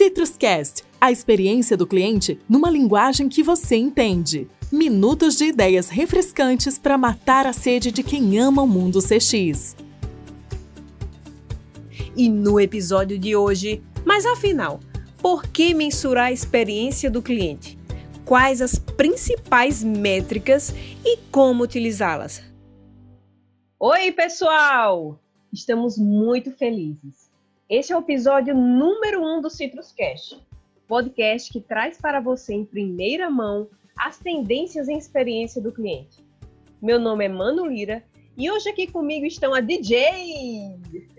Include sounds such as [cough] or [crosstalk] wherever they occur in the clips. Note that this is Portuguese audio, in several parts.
Citruscast, a experiência do cliente numa linguagem que você entende. Minutos de ideias refrescantes para matar a sede de quem ama o mundo CX. E no episódio de hoje, mas afinal, por que mensurar a experiência do cliente? Quais as principais métricas e como utilizá-las? Oi, pessoal! Estamos muito felizes este é o episódio número 1 um do Citrus Cash, podcast que traz para você em primeira mão as tendências em experiência do cliente. Meu nome é Mano Lira e hoje aqui comigo estão a DJ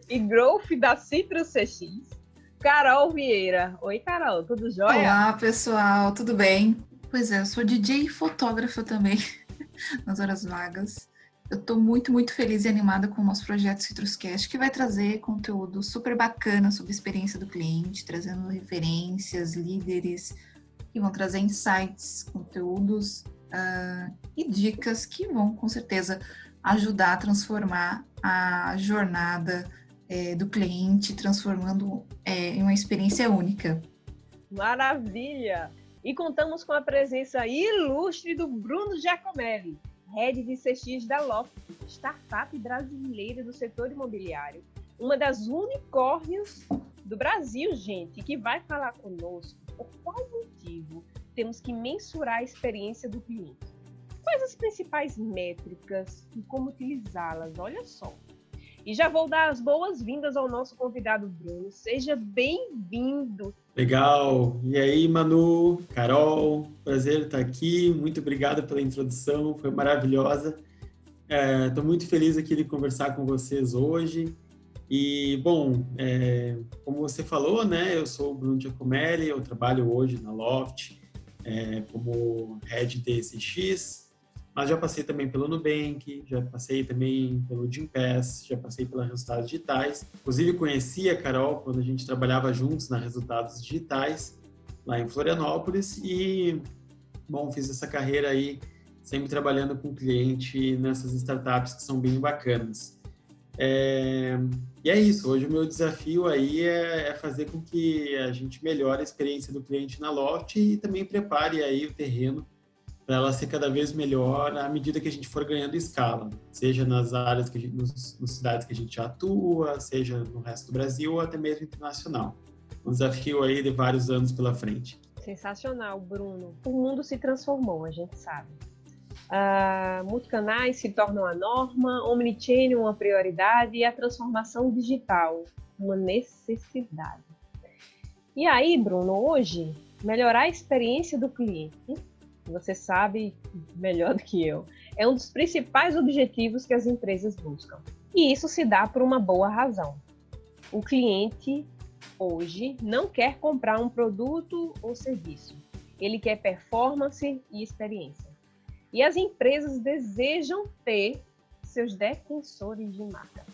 e growth da Citrus CX, Carol Vieira. Oi, Carol, tudo jóia? Olá, pessoal, tudo bem? Pois é, eu sou DJ e fotógrafa também, [laughs] nas horas vagas. Eu estou muito, muito feliz e animada com o nosso projeto Citruscast, que vai trazer conteúdo super bacana sobre a experiência do cliente, trazendo referências, líderes, que vão trazer insights, conteúdos uh, e dicas que vão, com certeza, ajudar a transformar a jornada é, do cliente, transformando é, em uma experiência única. Maravilha! E contamos com a presença ilustre do Bruno Giacomelli Head de CX da Loft, startup brasileira do setor imobiliário, uma das unicórnios do Brasil, gente, que vai falar conosco por qual motivo temos que mensurar a experiência do cliente. Quais as principais métricas e como utilizá-las? Olha só. E já vou dar as boas-vindas ao nosso convidado Bruno. Seja bem-vindo. Legal. E aí, Manu, Carol, prazer estar aqui. Muito obrigado pela introdução, foi maravilhosa. Estou é, muito feliz aqui de conversar com vocês hoje. E, bom, é, como você falou, né, eu sou o Bruno Giacomelli, eu trabalho hoje na Loft é, como Head DSX, mas já passei também pelo Nubank, já passei também pelo Gimpass, já passei pela Resultados Digitais. Inclusive conheci a Carol quando a gente trabalhava juntos na Resultados Digitais, lá em Florianópolis, e, bom, fiz essa carreira aí sempre trabalhando com cliente nessas startups que são bem bacanas. É, e é isso, hoje o meu desafio aí é, é, fazer com que a gente melhore a experiência do cliente na Loft e também prepare aí o terreno para ela ser cada vez melhor à medida que a gente for ganhando escala, seja nas áreas que gente, nos, nas cidades que a gente atua, seja no resto do Brasil ou até mesmo internacional. Um desafio aí de vários anos pela frente. Sensacional, Bruno. O mundo se transformou, a gente sabe. Uh, multicanais se tornam a norma, omnichannel uma prioridade e a transformação digital uma necessidade. E aí, Bruno, hoje, melhorar a experiência do cliente você sabe melhor do que eu, é um dos principais objetivos que as empresas buscam. E isso se dá por uma boa razão. O cliente hoje não quer comprar um produto ou serviço. Ele quer performance e experiência. E as empresas desejam ter seus defensores de marca.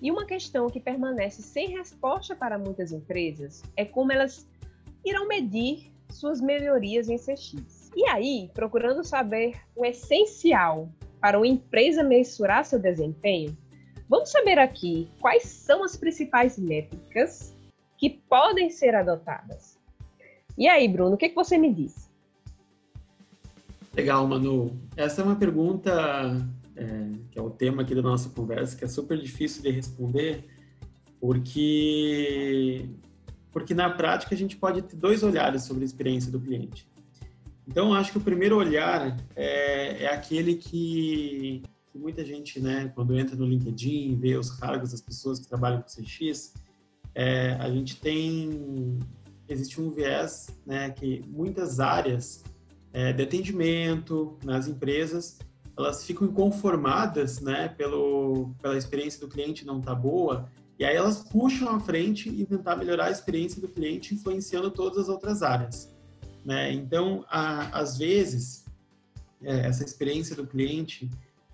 E uma questão que permanece sem resposta para muitas empresas é como elas irão medir suas melhorias em CX. E aí, procurando saber o essencial para uma empresa mensurar seu desempenho, vamos saber aqui quais são as principais métricas que podem ser adotadas. E aí, Bruno, o que, que você me diz? Legal, Manu. Essa é uma pergunta é, que é o tema aqui da nossa conversa, que é super difícil de responder, porque porque na prática a gente pode ter dois olhares sobre a experiência do cliente. Então, acho que o primeiro olhar é, é aquele que, que, muita gente, né, quando entra no LinkedIn, vê os cargos das pessoas que trabalham com CX, é, a gente tem, existe um viés, né, que muitas áreas é, de atendimento nas empresas, elas ficam inconformadas, né, pelo, pela experiência do cliente não tá boa, e aí elas puxam à frente e tentar melhorar a experiência do cliente, influenciando todas as outras áreas. Né? Então, a, às vezes, é, essa experiência do cliente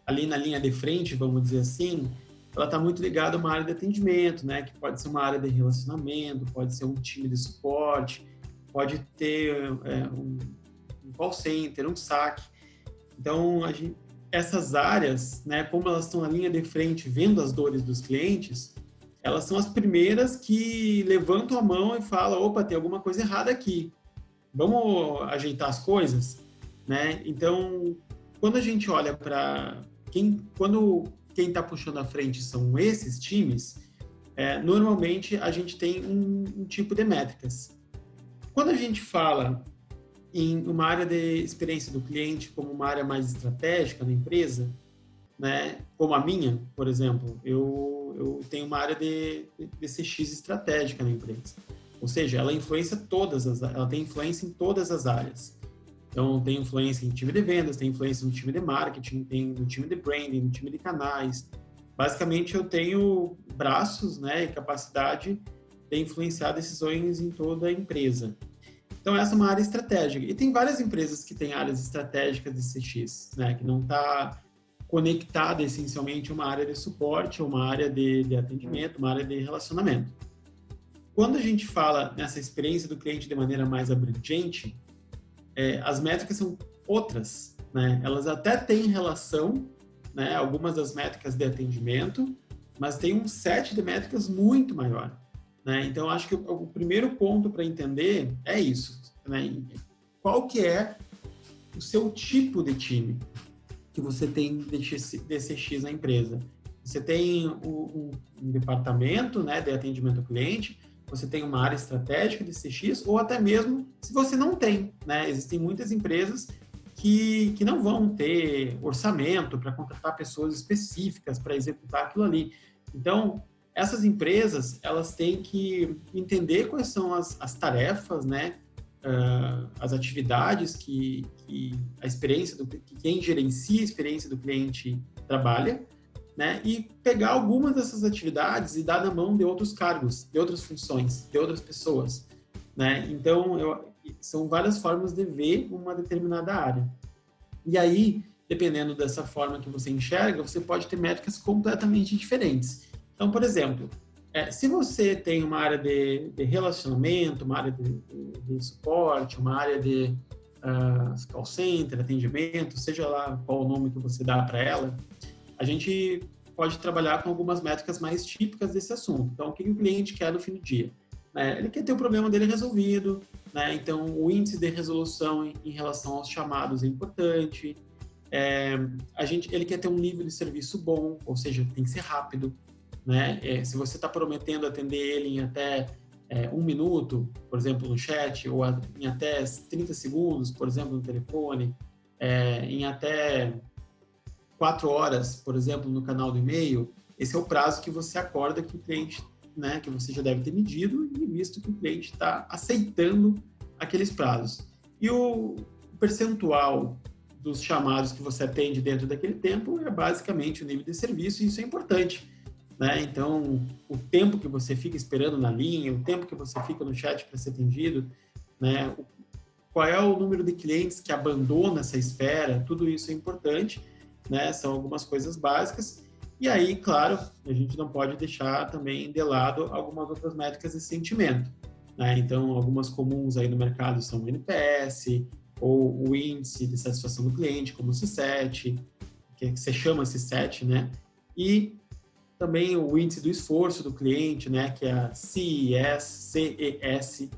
ali na linha de frente, vamos dizer assim, ela está muito ligada a uma área de atendimento, né? Que pode ser uma área de relacionamento, pode ser um time de suporte, pode ter é, um, um call center, um saque. Então, gente, essas áreas, né? Como elas estão na linha de frente, vendo as dores dos clientes, elas são as primeiras que levantam a mão e falam, opa, tem alguma coisa errada aqui. Vamos ajeitar as coisas, né? Então, quando a gente olha para quem, quando quem está puxando a frente são esses times, é, normalmente a gente tem um, um tipo de métricas. Quando a gente fala em uma área de experiência do cliente como uma área mais estratégica na empresa, né, como a minha, por exemplo, eu, eu tenho uma área de, de CX estratégica na empresa. Ou seja, ela influencia todas as, ela tem influência em todas as áreas. Então, tem influência em time de vendas, tem influência no time de marketing, tem no time de branding, no time de canais. Basicamente, eu tenho braços né, e capacidade de influenciar decisões em toda a empresa. Então, essa é uma área estratégica. E tem várias empresas que têm áreas estratégicas de CX, né, que não está conectada essencialmente a uma área de suporte, uma área de, de atendimento, uma área de relacionamento. Quando a gente fala nessa experiência do cliente de maneira mais abrangente, é, as métricas são outras, né? Elas até têm relação, né? Algumas das métricas de atendimento, mas tem um set de métricas muito maior, né? Então, acho que o, o primeiro ponto para entender é isso, né? Qual que é o seu tipo de time? que você tem DCX na empresa. Você tem um, um departamento né, de atendimento ao cliente, você tem uma área estratégica de CX, ou até mesmo se você não tem. Né? Existem muitas empresas que, que não vão ter orçamento para contratar pessoas específicas para executar aquilo ali. Então, essas empresas, elas têm que entender quais são as, as tarefas, né? uh, as atividades que, que, a experiência do que quem gerencia a experiência do cliente trabalha, né? E pegar algumas dessas atividades e dar na mão de outros cargos, de outras funções, de outras pessoas, né? Então, eu, são várias formas de ver uma determinada área. E aí, dependendo dessa forma que você enxerga, você pode ter métricas completamente diferentes. Então, por exemplo, é, se você tem uma área de, de relacionamento, uma área de, de, de, suporte, uma área de uh, call center, atendimento, seja lá qual o nome que você dá para ela, a gente pode trabalhar com algumas métricas mais típicas desse assunto. Então, o que o cliente quer no fim do dia? É, ele quer ter o problema dele resolvido, né? então o índice de resolução em, em relação aos chamados é importante. É, a gente, ele quer ter um nível de serviço bom, ou seja, tem que ser rápido. Né? É, se você está prometendo atender ele em até é, um minuto, por exemplo, no chat, ou a, em até 30 segundos, por exemplo, no telefone, é, em até quatro horas, por exemplo, no canal do e-mail, esse é o prazo que você acorda que o cliente, né, que você já deve ter medido e visto que o cliente está aceitando aqueles prazos. E o percentual dos chamados que você atende dentro daquele tempo é basicamente o nível de serviço, e isso é importante né? Então, o tempo que você fica esperando na linha, o tempo que você fica no chat para ser atendido, né? Qual é o número de clientes que abandona essa espera? Tudo isso é importante, né? São algumas coisas básicas. E aí, claro, a gente não pode deixar também de lado algumas outras métricas de sentimento. Né? Então, algumas comuns aí no mercado são o NPS, ou o índice de satisfação do cliente, como o C7, que você chama C7, né? E também o índice do esforço do cliente, né, que é a CES, CES.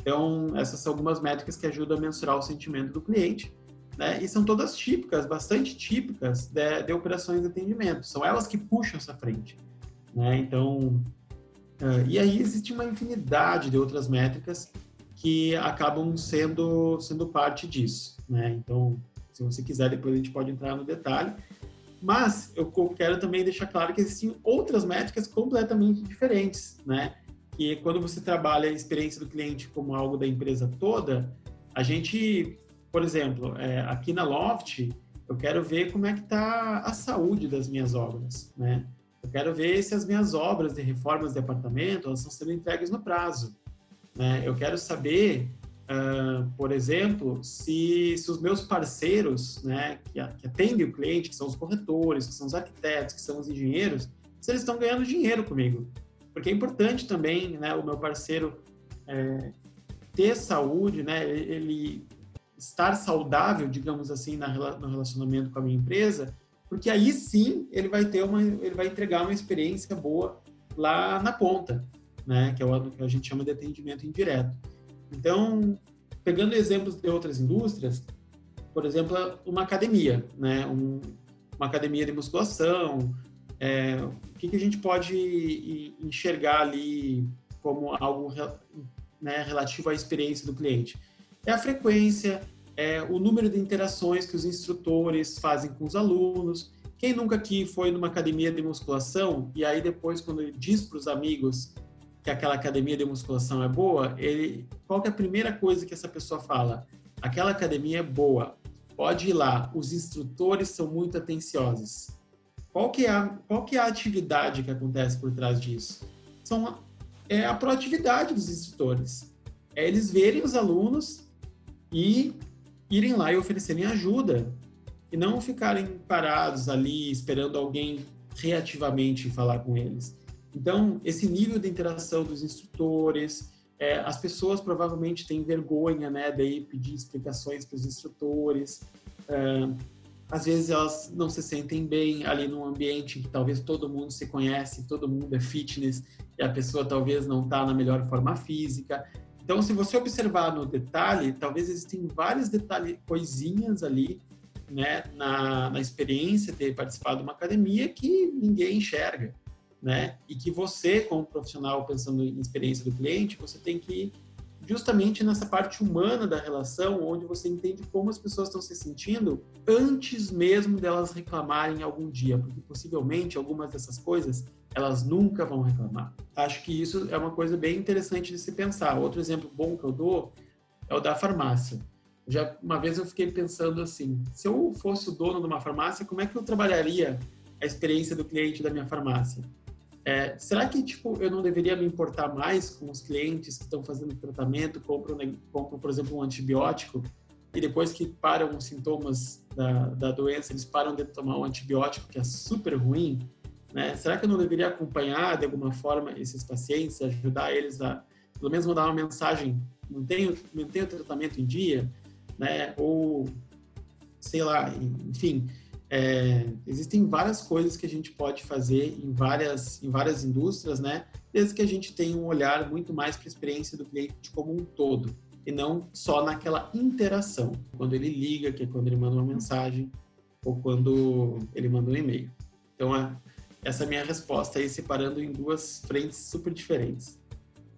Então, essas são algumas métricas que ajudam a mensurar o sentimento do cliente, né, e são todas típicas, bastante típicas de, de operações de atendimento. São elas que puxam essa frente, né? Então, uh, e aí existe uma infinidade de outras métricas que acabam sendo sendo parte disso, né? Então, se você quiser, depois a gente pode entrar no detalhe. Mas eu quero também deixar claro que existem outras métricas completamente diferentes, né? Que quando você trabalha a experiência do cliente como algo da empresa toda, a gente, por exemplo, é, aqui na Loft, eu quero ver como é que está a saúde das minhas obras, né? Eu quero ver se as minhas obras de reformas de apartamento elas estão sendo entregues no prazo. Né? Eu quero saber Uh, por exemplo, se, se os meus parceiros, né, que, que atendem o cliente, que são os corretores, que são os arquitetos, que são os engenheiros, se eles estão ganhando dinheiro comigo. Porque é importante também, né, o meu parceiro é, ter saúde, né, ele estar saudável, digamos assim, na, no relacionamento com a minha empresa, porque aí sim ele vai ter uma, ele vai entregar uma experiência boa lá na ponta, né? Que é o que a gente chama de atendimento indireto. Então, pegando exemplos de outras indústrias, por exemplo, uma academia, né? Um, uma academia de musculação, é, o que, que, a gente pode enxergar ali como algo né, relativo à experiência do cliente? É a frequência, é o número de interações que os instrutores fazem com os alunos. Quem nunca aqui foi numa academia de musculação e aí depois quando ele diz para os amigos que aquela academia de musculação é boa, ele qual é a primeira coisa que essa pessoa fala? Aquela academia é boa. Pode ir lá. Os instrutores são muito atenciosos. Qual que é a, qual que é a atividade que acontece por trás disso? São é a proatividade dos instrutores. É eles verem os alunos e irem lá e oferecerem ajuda e não ficarem parados ali esperando alguém reativamente falar com eles. Então, esse nível de interação dos instrutores, é, as pessoas provavelmente têm vergonha, né, daí pedir explicações para os instrutores. É, às vezes elas não se sentem bem ali num ambiente que talvez todo mundo se conhece, todo mundo é fitness e a pessoa talvez não está na melhor forma física. Então, se você observar no detalhe, talvez existem vários detalhes, coisinhas ali, né, na, na experiência de ter participado de uma academia que ninguém enxerga, né? E que você, como profissional, pensando em experiência do cliente, você tem que justamente nessa parte humana da relação, onde você entende como as pessoas estão se sentindo antes mesmo delas reclamarem algum dia, porque possivelmente algumas dessas coisas elas nunca vão reclamar. Acho que isso é uma coisa bem interessante de se pensar. Outro exemplo bom que eu dou é o da farmácia. Já uma vez eu fiquei pensando assim, se eu fosse o dono de uma farmácia, como é que eu trabalharia a experiência do cliente da minha farmácia? É, será que tipo eu não deveria me importar mais com os clientes que estão fazendo tratamento, compram, compram por exemplo um antibiótico e depois que param os sintomas da, da doença eles param de tomar um antibiótico que é super ruim? Né? Será que eu não deveria acompanhar de alguma forma esses pacientes, ajudar eles a pelo menos mandar uma mensagem, mantenha, mantenha o tratamento em dia, né? Ou sei lá, enfim, é, existem várias coisas que a gente pode fazer em várias, em várias indústrias, né? Desde que a gente tenha um olhar muito mais para a experiência do cliente como um todo, e não só naquela interação, quando ele liga, que é quando ele manda uma mensagem, ou quando ele manda um e-mail. Então, é, essa minha resposta aí, separando em duas frentes super diferentes.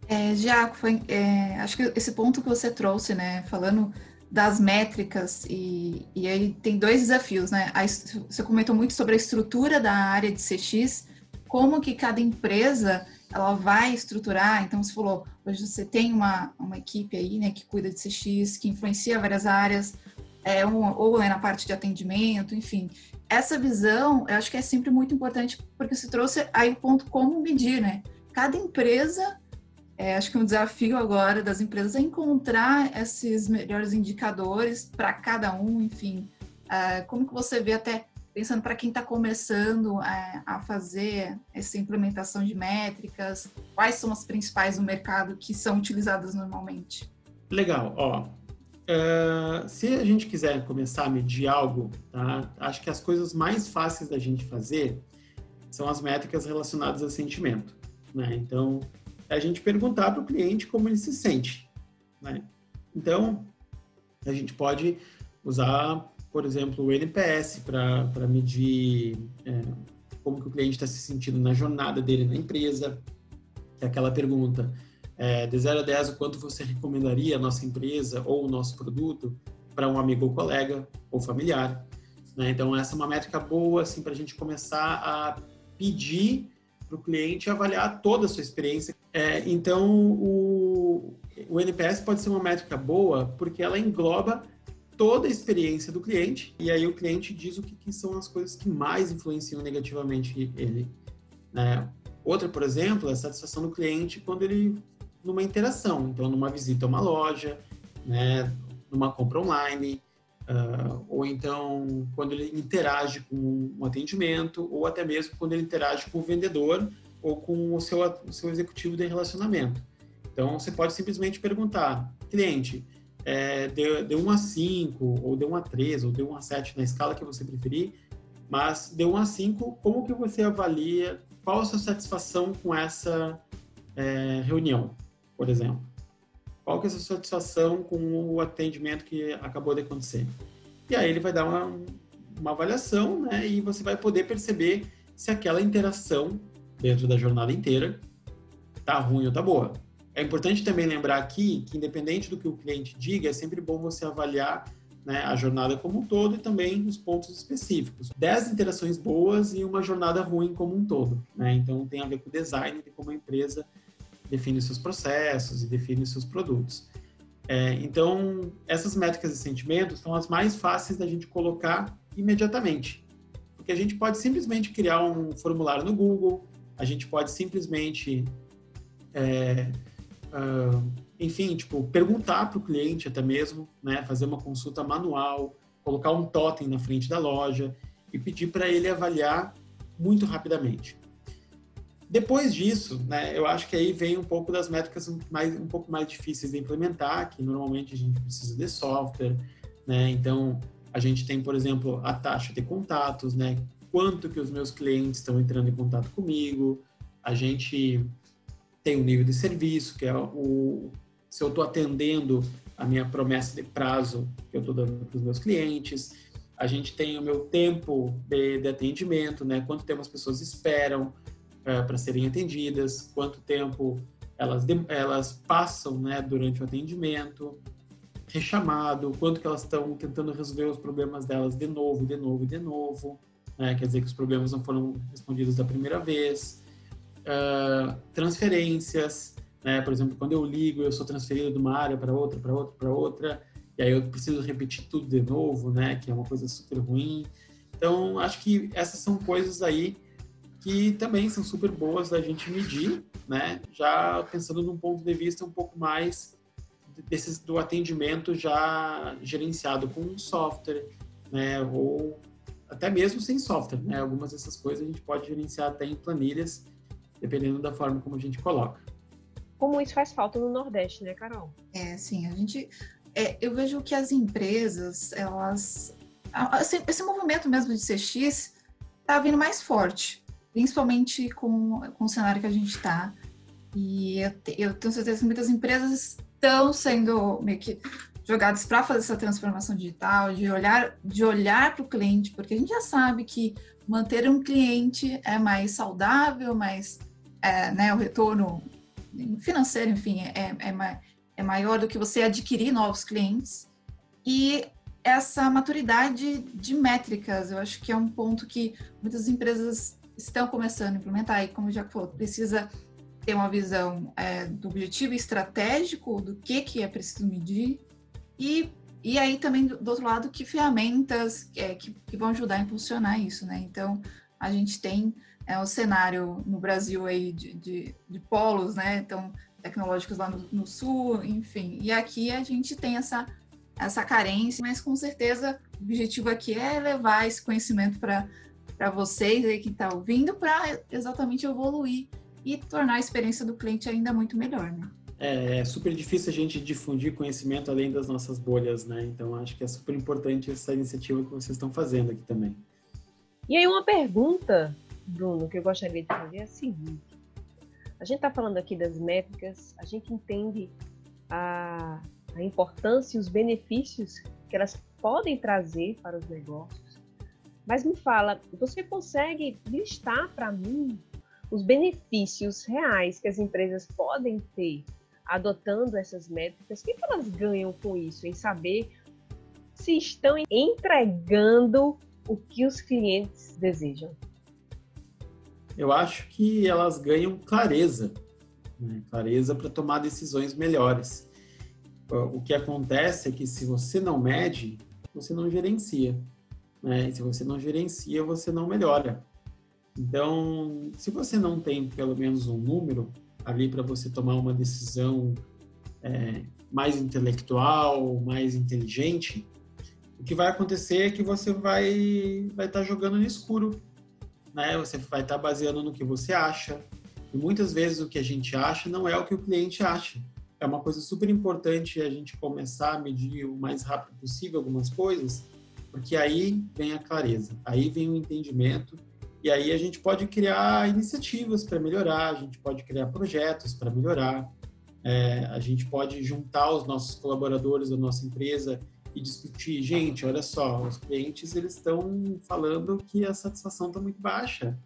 É, Giaco, foi, é, acho que esse ponto que você trouxe, né, falando das métricas e, e aí tem dois desafios, né? A, você comentou muito sobre a estrutura da área de CX, como que cada empresa ela vai estruturar. Então você falou, hoje você tem uma, uma equipe aí, né, que cuida de CX, que influencia várias áreas, é, um, ou é na parte de atendimento, enfim. Essa visão, eu acho que é sempre muito importante porque você trouxe aí o ponto como medir, né? Cada empresa é, acho que um desafio agora das empresas é encontrar esses melhores indicadores para cada um, enfim. É, como que você vê até pensando para quem está começando é, a fazer essa implementação de métricas, quais são as principais no mercado que são utilizadas normalmente? Legal, ó. Uh, se a gente quiser começar a medir algo, tá? acho que as coisas mais fáceis da gente fazer são as métricas relacionadas a sentimento. Né? Então, é a gente perguntar para o cliente como ele se sente. Né? Então, a gente pode usar, por exemplo, o NPS para medir é, como que o cliente está se sentindo na jornada dele na empresa. É aquela pergunta, é, de 0 a 10, o quanto você recomendaria a nossa empresa ou o nosso produto para um amigo ou colega ou familiar. Né? Então, essa é uma métrica boa assim, para a gente começar a pedir para o cliente avaliar toda a sua experiência. É, então, o, o NPS pode ser uma métrica boa porque ela engloba toda a experiência do cliente e aí o cliente diz o que, que são as coisas que mais influenciam negativamente ele. Né? Outra, por exemplo, é a satisfação do cliente quando ele numa interação, então numa visita a uma loja, né, numa compra online, Uh, ou então quando ele interage com um atendimento, ou até mesmo quando ele interage com o vendedor ou com o seu, o seu executivo de relacionamento. Então, você pode simplesmente perguntar, cliente, é, de, de 1 a 5, ou de 1 a 3, ou de 1 a 7 na escala que você preferir, mas de 1 a 5, como que você avalia qual a sua satisfação com essa é, reunião, por exemplo? Qual que é a sua satisfação com o atendimento que acabou de acontecer? E aí ele vai dar uma, uma avaliação, né? E você vai poder perceber se aquela interação dentro da jornada inteira tá ruim ou tá boa. É importante também lembrar aqui que, independente do que o cliente diga, é sempre bom você avaliar né, a jornada como um todo e também os pontos específicos. Dez interações boas e uma jornada ruim como um todo. Né? Então, tem a ver com o design de como a empresa define seus processos e define seus produtos. É, então, essas métricas de sentimentos são as mais fáceis da gente colocar imediatamente. Porque a gente pode simplesmente criar um formulário no Google, a gente pode simplesmente é, uh, enfim, tipo, perguntar para o cliente até mesmo, né, fazer uma consulta manual, colocar um totem na frente da loja e pedir para ele avaliar muito rapidamente. Depois disso, né, eu acho que aí vem um pouco das métricas mais, um pouco mais difíceis de implementar, que normalmente a gente precisa de software, né, então a gente tem, por exemplo, a taxa de contatos, né, quanto que os meus clientes estão entrando em contato comigo, a gente tem o nível de serviço, que é o, se eu estou atendendo a minha promessa de prazo que eu estou dando para os meus clientes. A gente tem o meu tempo de, de atendimento, né? Quanto tempo as pessoas esperam uh, para serem atendidas, quanto tempo elas, elas passam, né, durante o atendimento, rechamado, quanto que elas estão tentando resolver os problemas delas de novo, de novo, de novo, né? Quer dizer que os problemas não foram respondidos da primeira vez. Uh, transferências, né? Por exemplo, quando eu ligo, eu sou transferido de uma área para outra, para outra, para outra, e aí eu preciso repetir tudo de novo, né? Que é uma coisa super ruim. Então, acho que essas são coisas aí que também são super boas da gente medir, né? Já pensando num ponto de vista um pouco mais desses, do atendimento já gerenciado com um software, né? Ou até mesmo sem software, né? Algumas dessas coisas a gente pode gerenciar até em planilhas, dependendo da forma como a gente coloca como isso faz falta no Nordeste, né, Carol? É, sim, a gente. É, eu vejo que as empresas, elas. Esse, esse movimento mesmo de CX está vindo mais forte, principalmente com, com o cenário que a gente está. E eu, eu tenho certeza que muitas empresas estão sendo meio que jogadas para fazer essa transformação digital, de olhar de olhar para o cliente, porque a gente já sabe que manter um cliente é mais saudável, mais é, né, o retorno financeiro, enfim, é, é, é maior do que você adquirir novos clientes. E essa maturidade de métricas, eu acho que é um ponto que muitas empresas estão começando a implementar. E como já falou, precisa ter uma visão é, do objetivo estratégico, do que, que é preciso medir, e, e aí também, do, do outro lado, que ferramentas é, que, que vão ajudar a impulsionar isso, né? Então, a gente tem é, o cenário no Brasil aí de, de, de polos, né? Então, tecnológicos lá no, no, sul, enfim. E aqui a gente tem essa, essa carência, mas com certeza o objetivo aqui é levar esse conhecimento para vocês aí que está ouvindo, para exatamente evoluir e tornar a experiência do cliente ainda muito melhor, né? É, é, super difícil a gente difundir conhecimento além das nossas bolhas, né? Então acho que é super importante essa iniciativa que vocês estão fazendo aqui também. E aí uma pergunta Bruno, que eu gostaria de fazer é a seguinte: a gente está falando aqui das métricas, a gente entende a, a importância e os benefícios que elas podem trazer para os negócios. Mas me fala, você consegue listar para mim os benefícios reais que as empresas podem ter adotando essas métricas? O que elas ganham com isso? Em saber se estão entregando o que os clientes desejam? eu acho que elas ganham clareza, né? clareza para tomar decisões melhores. O que acontece é que se você não mede, você não gerencia. Né? Se você não gerencia, você não melhora. Então, se você não tem pelo menos um número ali para você tomar uma decisão é, mais intelectual, mais inteligente, o que vai acontecer é que você vai vai estar tá jogando no escuro né? Você vai estar baseando no que você acha. E muitas vezes o que a gente acha não é o que o cliente acha. É uma coisa super importante a gente começar a medir o mais rápido possível algumas coisas, porque aí vem a clareza, aí vem o entendimento E aí a gente pode criar iniciativas para melhorar, a gente pode criar projetos para melhorar, é, a gente pode juntar os nossos colaboradores da nossa empresa e discutir, gente, olha só, os clientes eles estão falando que a satisfação está muito baixa,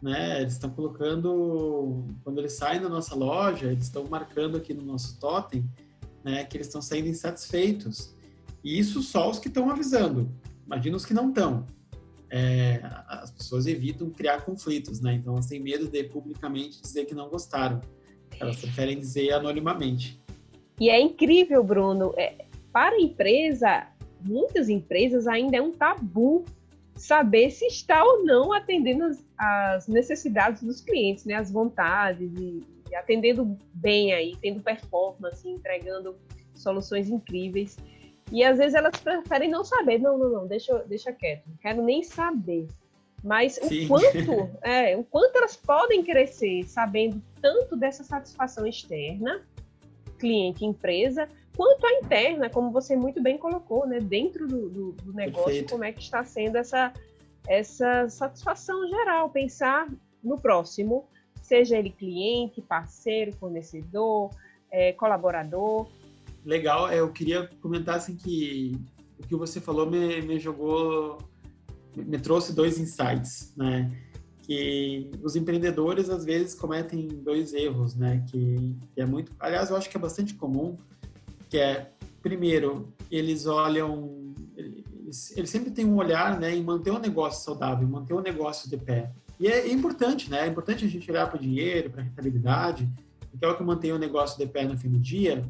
né? Eles estão colocando, quando eles saem da nossa loja, eles estão marcando aqui no nosso totem, né, que eles estão saindo insatisfeitos. E isso só os que estão avisando. Imagina os que não estão é, as pessoas evitam criar conflitos, né? Então elas têm medo de publicamente dizer que não gostaram. Elas preferem dizer anonimamente. E é incrível, Bruno. É, para a empresa, muitas empresas ainda é um tabu saber se está ou não atendendo as, as necessidades dos clientes, né? As vontades e, e atendendo bem aí, tendo performance, entregando soluções incríveis. E às vezes elas preferem não saber. Não, não, não, deixa, deixa quieto. Não quero nem saber. Mas o quanto, [laughs] é, o quanto elas podem crescer sabendo tanto dessa satisfação externa, cliente, empresa, quanto a interna, como você muito bem colocou, né? Dentro do, do, do negócio, Perfeito. como é que está sendo essa, essa satisfação geral. Pensar no próximo, seja ele cliente, parceiro, fornecedor, é, colaborador legal, é, eu queria comentar assim que o que você falou me, me jogou, me trouxe dois insights, né? Que os empreendedores às vezes cometem dois erros, né? Que, que é muito, aliás, eu acho que é bastante comum, que é primeiro eles olham, eles, eles sempre têm um olhar, né, em manter o negócio saudável, manter o negócio de pé. E é, é importante, né? É importante a gente olhar para o dinheiro, para a rentabilidade, porque é o que mantém o negócio de pé no fim do dia.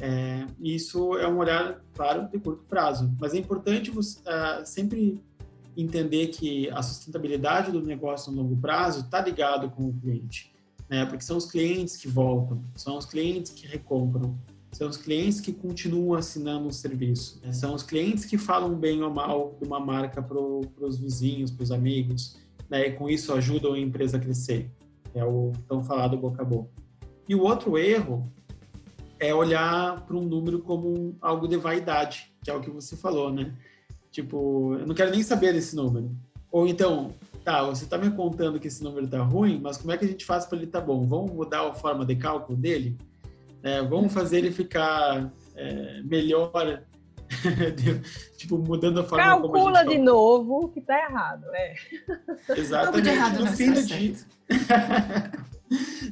É, isso é um olhar, claro, de curto prazo, mas é importante você, uh, sempre entender que a sustentabilidade do negócio no longo prazo está ligado com o cliente, né? Porque são os clientes que voltam, são os clientes que recompram, são os clientes que continuam assinando o serviço, né? são os clientes que falam bem ou mal de uma marca para os vizinhos, para os amigos, né? E com isso ajudam a empresa a crescer. É o tão falado boca a boca. E o outro erro é olhar para um número como algo de vaidade, que é o que você falou, né? Tipo, eu não quero nem saber desse número. Ou então, tá, você está me contando que esse número está ruim, mas como é que a gente faz para ele estar tá bom? Vamos mudar a forma de cálculo dele? É, vamos fazer ele ficar é, melhor, [laughs] tipo, mudando a forma Calcula como a gente de novo que está errado, é. Exatamente. Errado, no fim do dia. [laughs]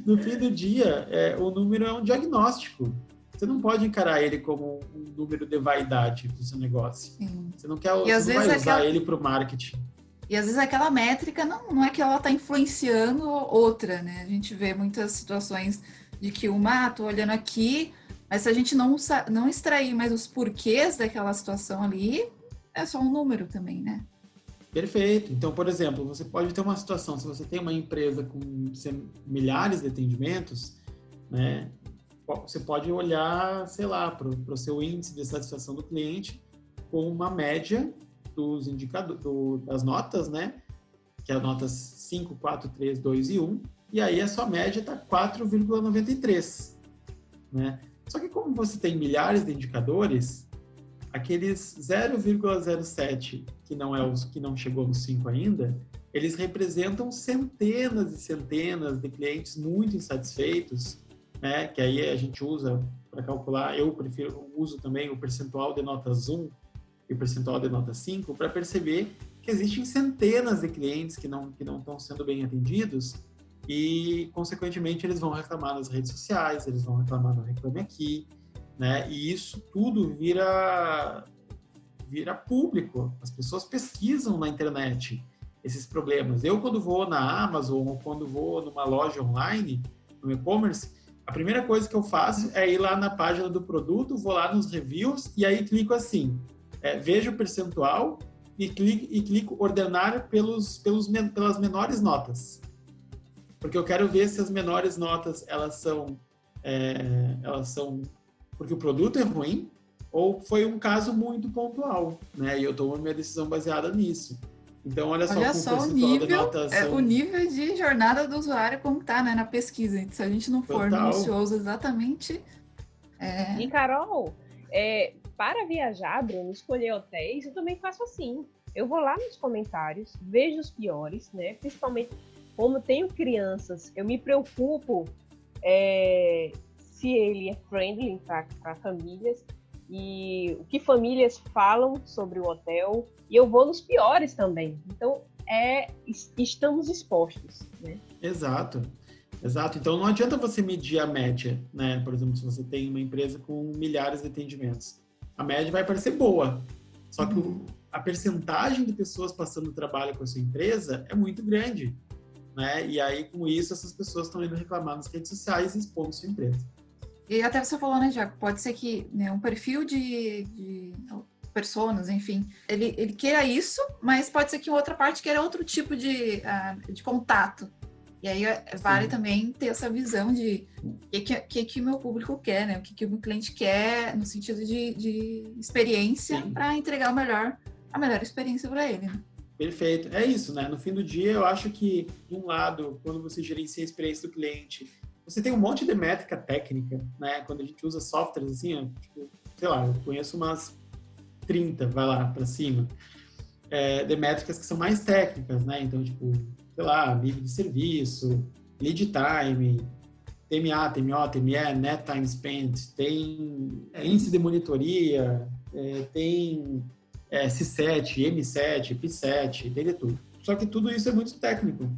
no fim do dia, é, o número é um diagnóstico. Você não pode encarar ele como um número de vaidade do seu negócio. Sim. Você não quer e você não vai usar aquela... ele para o marketing. E às vezes aquela métrica não, não é que ela está influenciando outra, né? A gente vê muitas situações de que uma, ah, tô olhando aqui, mas se a gente não, não extrair mais os porquês daquela situação ali, é só um número também, né? Perfeito. Então, por exemplo, você pode ter uma situação, se você tem uma empresa com milhares de atendimentos, né, você pode olhar, sei lá, para o seu índice de satisfação do cliente com uma média dos indicadores, do, das notas, né, que é as notas 5, 4, 3, 2 e 1, e aí a sua média está 4,93, né? Só que como você tem milhares de indicadores, aqueles 0,07 que não é os que não chegou no 5 ainda, eles representam centenas e centenas de clientes muito insatisfeitos, né? Que aí a gente usa para calcular, eu prefiro uso também o percentual de notas 1 e o percentual de nota 5 para perceber que existem centenas de clientes que não que não estão sendo bem atendidos e consequentemente eles vão reclamar nas redes sociais, eles vão reclamar no Reclame Aqui, né? E isso tudo vira vira público. As pessoas pesquisam na internet esses problemas. Eu quando vou na Amazon ou quando vou numa loja online, no e-commerce, a primeira coisa que eu faço é ir lá na página do produto, vou lá nos reviews e aí clico assim, é, vejo o percentual e clico, e clico ordenar pelos, pelos, pelas menores notas. Porque eu quero ver se as menores notas elas são, é, elas são porque o produto é ruim ou foi um caso muito pontual, né? E eu tomo minha decisão baseada nisso. Então, olha, olha só, só o nível, é, o nível de jornada do usuário como tá, né, na pesquisa. Se a gente não for Total. minucioso exatamente... É... E, Carol, é, para viajar, Bruno, escolher hotéis, eu também faço assim. Eu vou lá nos comentários, vejo os piores, né? Principalmente como tenho crianças, eu me preocupo é, se ele é friendly para famílias e o que famílias falam sobre o hotel. E eu vou nos piores também. Então, é, estamos expostos. Né? Exato. Exato. Então, não adianta você medir a média, né? Por exemplo, se você tem uma empresa com milhares de atendimentos. A média vai parecer boa. Só que uhum. a percentagem de pessoas passando trabalho com a sua empresa é muito grande. Né? E aí, com isso, essas pessoas estão indo reclamar nas redes sociais e expondo sua empresa. E até você falou, né, Jaco? Pode ser que né, um perfil de, de pessoas, enfim, ele, ele queira isso, mas pode ser que outra parte queira outro tipo de, uh, de contato. E aí é, vale Sim. também ter essa visão de o que, que, que, o meu público quer, né? O que, que o meu cliente quer no sentido de, de experiência para entregar o melhor, a melhor experiência para ele. Né? Perfeito. É isso, né? No fim do dia, eu acho que, de um lado, quando você gerencia a experiência do cliente, você tem um monte de métrica técnica, né? Quando a gente usa softwares assim, tipo, sei lá, eu conheço umas 30, vai lá para cima, é, de métricas que são mais técnicas, né? Então, tipo, sei lá, nível de serviço, lead time, TMA, TMO, TME, net time spent, tem é, índice de monitoria, é, tem é, C7, M7, P7, tem de tudo. Só que tudo isso é muito técnico.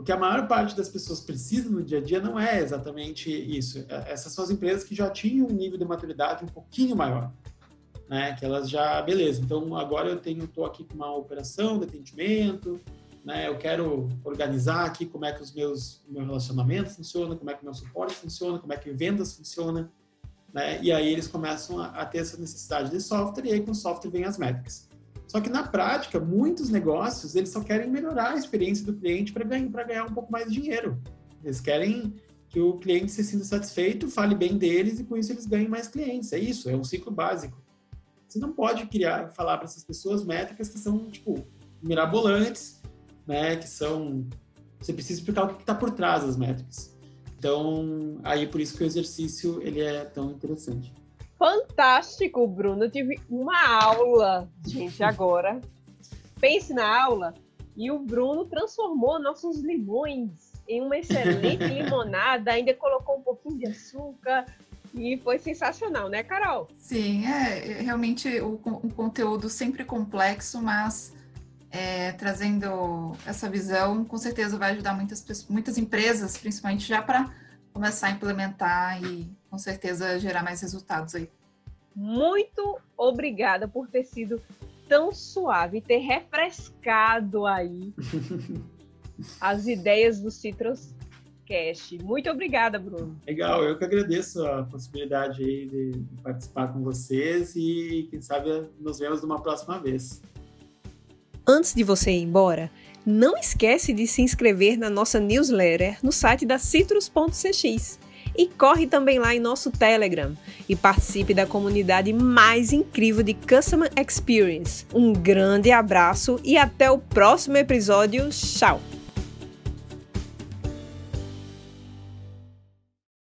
O que a maior parte das pessoas precisam no dia a dia não é exatamente isso. É, essas são as empresas que já tinham um nível de maturidade um pouquinho maior. Né? Que elas já, beleza, então agora eu tenho, estou aqui com uma operação de atendimento, né? Eu quero organizar aqui como é que os meus meu relacionamento funciona, como é que meu suporte funciona, como é que vendas funciona, né? E aí eles começam a, a, ter essa necessidade de software e aí com o software vem as métricas. Só que na prática, muitos negócios eles só querem melhorar a experiência do cliente para ganhar ganhar um pouco mais de dinheiro. Eles querem que o cliente se sinta satisfeito, fale bem deles e com isso eles ganhem mais clientes. É isso, é um ciclo básico. Você não pode criar, falar para essas pessoas métricas que são tipo mirabolantes, né? Que são você precisa explicar o que está por trás das métricas. Então, aí por isso que o exercício ele é tão interessante. Fantástico, Bruno. Eu tive uma aula, gente, agora. Pense na aula. E o Bruno transformou nossos limões em uma excelente [laughs] limonada, ainda colocou um pouquinho de açúcar, e foi sensacional, né, Carol? Sim, é realmente o, o conteúdo sempre complexo, mas é, trazendo essa visão, com certeza vai ajudar muitas, muitas empresas, principalmente já para começar a implementar e com certeza gerar mais resultados aí. Muito obrigada por ter sido tão suave e ter refrescado aí [laughs] as ideias do Citrus Cash. Muito obrigada, Bruno. Legal, eu que agradeço a possibilidade aí de, de participar com vocês e quem sabe nos vemos numa próxima vez. Antes de você ir embora, não esquece de se inscrever na nossa newsletter no site da citrus.cx e corre também lá em nosso Telegram e participe da comunidade mais incrível de Customer Experience. Um grande abraço e até o próximo episódio. Tchau!